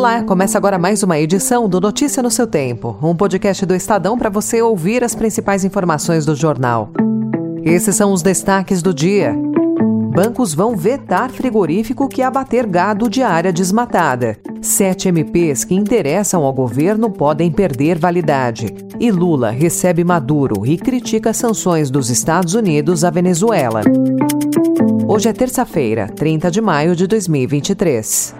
Olá, começa agora mais uma edição do Notícia no seu Tempo, um podcast do Estadão para você ouvir as principais informações do jornal. Esses são os destaques do dia. Bancos vão vetar frigorífico que abater gado de área desmatada. Sete MPs que interessam ao governo podem perder validade. E Lula recebe Maduro e critica sanções dos Estados Unidos à Venezuela. Hoje é terça-feira, 30 de maio de 2023.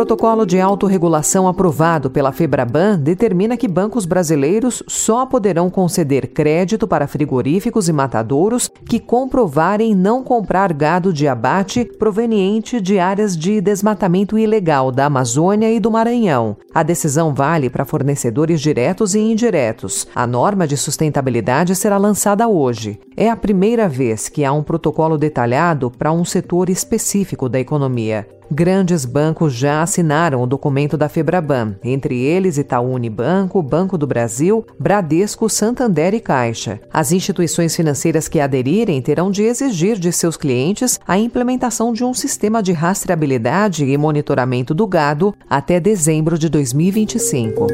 Protocolo de autorregulação aprovado pela Febraban determina que bancos brasileiros só poderão conceder crédito para frigoríficos e matadouros que comprovarem não comprar gado de abate proveniente de áreas de desmatamento ilegal da Amazônia e do Maranhão. A decisão vale para fornecedores diretos e indiretos. A norma de sustentabilidade será lançada hoje. É a primeira vez que há um protocolo detalhado para um setor específico da economia. Grandes bancos já assinaram o documento da Febraban, entre eles Itaú Unibanco, Banco do Brasil, Bradesco, Santander e Caixa. As instituições financeiras que aderirem terão de exigir de seus clientes a implementação de um sistema de rastreabilidade e monitoramento do gado até dezembro de 2025.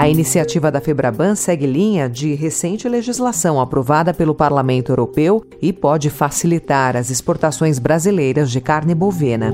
A iniciativa da Febraban segue linha de recente legislação aprovada pelo Parlamento Europeu e pode facilitar as exportações brasileiras de carne bovina.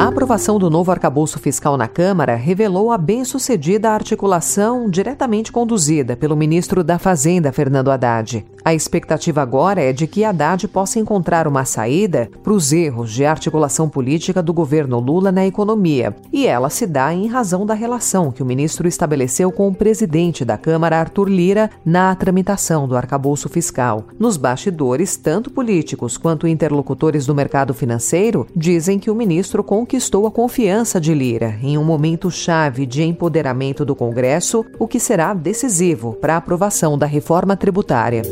A aprovação do novo arcabouço fiscal na Câmara revelou a bem-sucedida articulação diretamente conduzida pelo ministro da Fazenda, Fernando Haddad. A expectativa agora é de que Haddad possa encontrar uma saída para os erros de articulação política do governo Lula na economia, e ela se dá em razão da relação que o ministro estabeleceu com o presidente da Câmara, Arthur Lira, na tramitação do arcabouço fiscal. Nos bastidores, tanto políticos quanto interlocutores do mercado financeiro dizem que o ministro conquistou a confiança de Lira em um momento chave de empoderamento do Congresso, o que será decisivo para a aprovação da reforma tributária.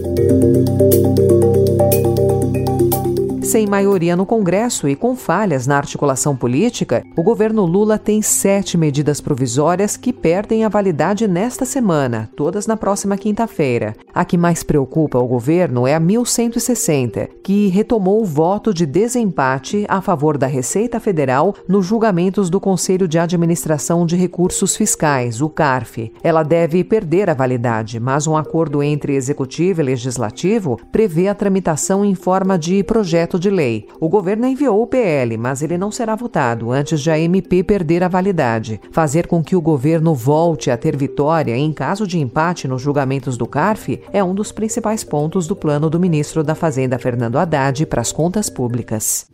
Sem maioria no Congresso e com falhas na articulação política, o governo Lula tem sete medidas provisórias que perdem a validade nesta semana, todas na próxima quinta-feira. A que mais preocupa o governo é a 1160, que retomou o voto de desempate a favor da Receita Federal nos julgamentos do Conselho de Administração de Recursos Fiscais, o CARF. Ela deve perder a validade, mas um acordo entre executivo e legislativo prevê a tramitação em forma de projeto de lei. O governo enviou o PL, mas ele não será votado antes de a MP perder a validade. Fazer com que o governo volte a ter vitória em caso de empate nos julgamentos do CARF é um dos principais pontos do plano do ministro da Fazenda, Fernando Haddad, para as contas públicas.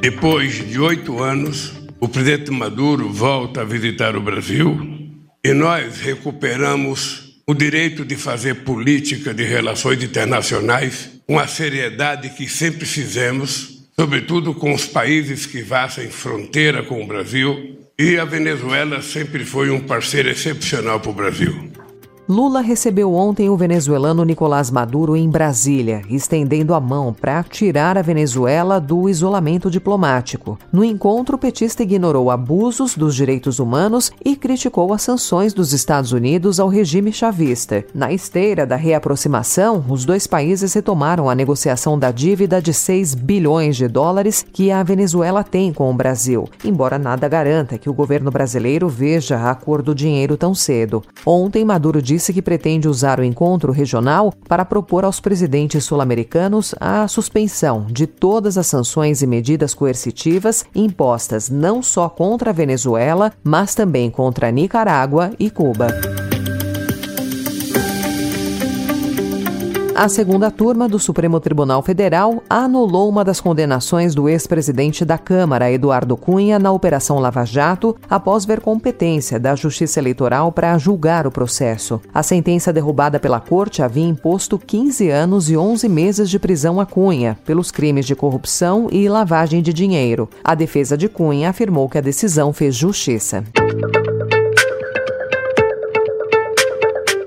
Depois de oito anos, o presidente Maduro volta a visitar o Brasil e nós recuperamos o direito de fazer política de relações internacionais com a seriedade que sempre fizemos, sobretudo com os países que vassem fronteira com o Brasil, e a Venezuela sempre foi um parceiro excepcional para o Brasil. Lula recebeu ontem o venezuelano Nicolás Maduro em Brasília, estendendo a mão para tirar a Venezuela do isolamento diplomático. No encontro, o petista ignorou abusos dos direitos humanos e criticou as sanções dos Estados Unidos ao regime chavista. Na esteira da reaproximação, os dois países retomaram a negociação da dívida de 6 bilhões de dólares que a Venezuela tem com o Brasil, embora nada garanta que o governo brasileiro veja a cor do dinheiro tão cedo. Ontem, Maduro disse disse que pretende usar o encontro regional para propor aos presidentes sul-americanos a suspensão de todas as sanções e medidas coercitivas impostas não só contra a Venezuela, mas também contra Nicarágua e Cuba. A segunda turma do Supremo Tribunal Federal anulou uma das condenações do ex-presidente da Câmara, Eduardo Cunha, na Operação Lava Jato, após ver competência da Justiça Eleitoral para julgar o processo. A sentença derrubada pela Corte havia imposto 15 anos e 11 meses de prisão a Cunha, pelos crimes de corrupção e lavagem de dinheiro. A defesa de Cunha afirmou que a decisão fez justiça.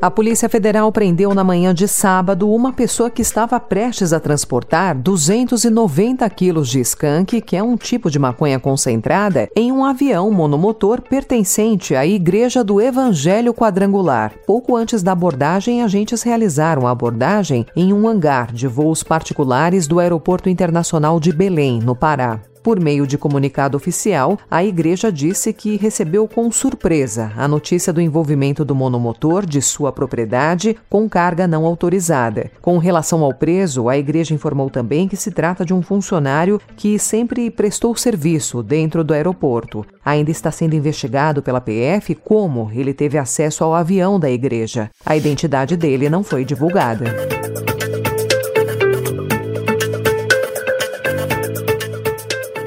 A Polícia Federal prendeu na manhã de sábado uma pessoa que estava prestes a transportar 290 quilos de skunk, que é um tipo de maconha concentrada, em um avião monomotor pertencente à Igreja do Evangelho Quadrangular. Pouco antes da abordagem, agentes realizaram a abordagem em um hangar de voos particulares do Aeroporto Internacional de Belém, no Pará. Por meio de comunicado oficial, a igreja disse que recebeu com surpresa a notícia do envolvimento do monomotor de sua propriedade com carga não autorizada. Com relação ao preso, a igreja informou também que se trata de um funcionário que sempre prestou serviço dentro do aeroporto. Ainda está sendo investigado pela PF como ele teve acesso ao avião da igreja. A identidade dele não foi divulgada.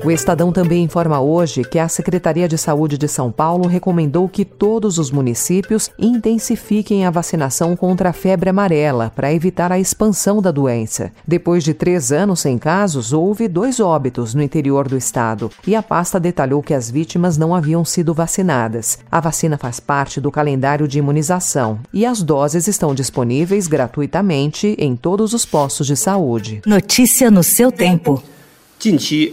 O Estadão também informa hoje que a Secretaria de Saúde de São Paulo recomendou que todos os municípios intensifiquem a vacinação contra a febre amarela para evitar a expansão da doença. Depois de três anos sem casos, houve dois óbitos no interior do estado e a pasta detalhou que as vítimas não haviam sido vacinadas. A vacina faz parte do calendário de imunização e as doses estão disponíveis gratuitamente em todos os postos de saúde. Notícia no seu tempo. 近期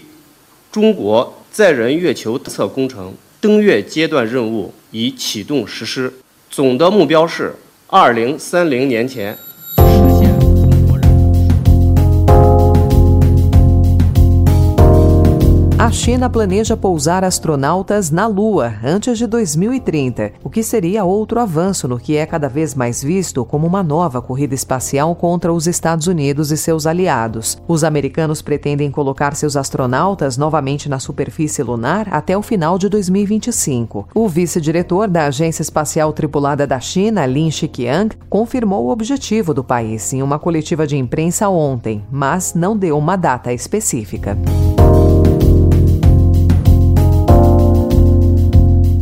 中国载人月球测工程登月阶段任务已启动实施，总的目标是二零三零年前。A China planeja pousar astronautas na Lua antes de 2030, o que seria outro avanço no que é cada vez mais visto como uma nova corrida espacial contra os Estados Unidos e seus aliados. Os americanos pretendem colocar seus astronautas novamente na superfície lunar até o final de 2025. O vice-diretor da Agência Espacial Tripulada da China, Lin Shiqiang, confirmou o objetivo do país em uma coletiva de imprensa ontem, mas não deu uma data específica.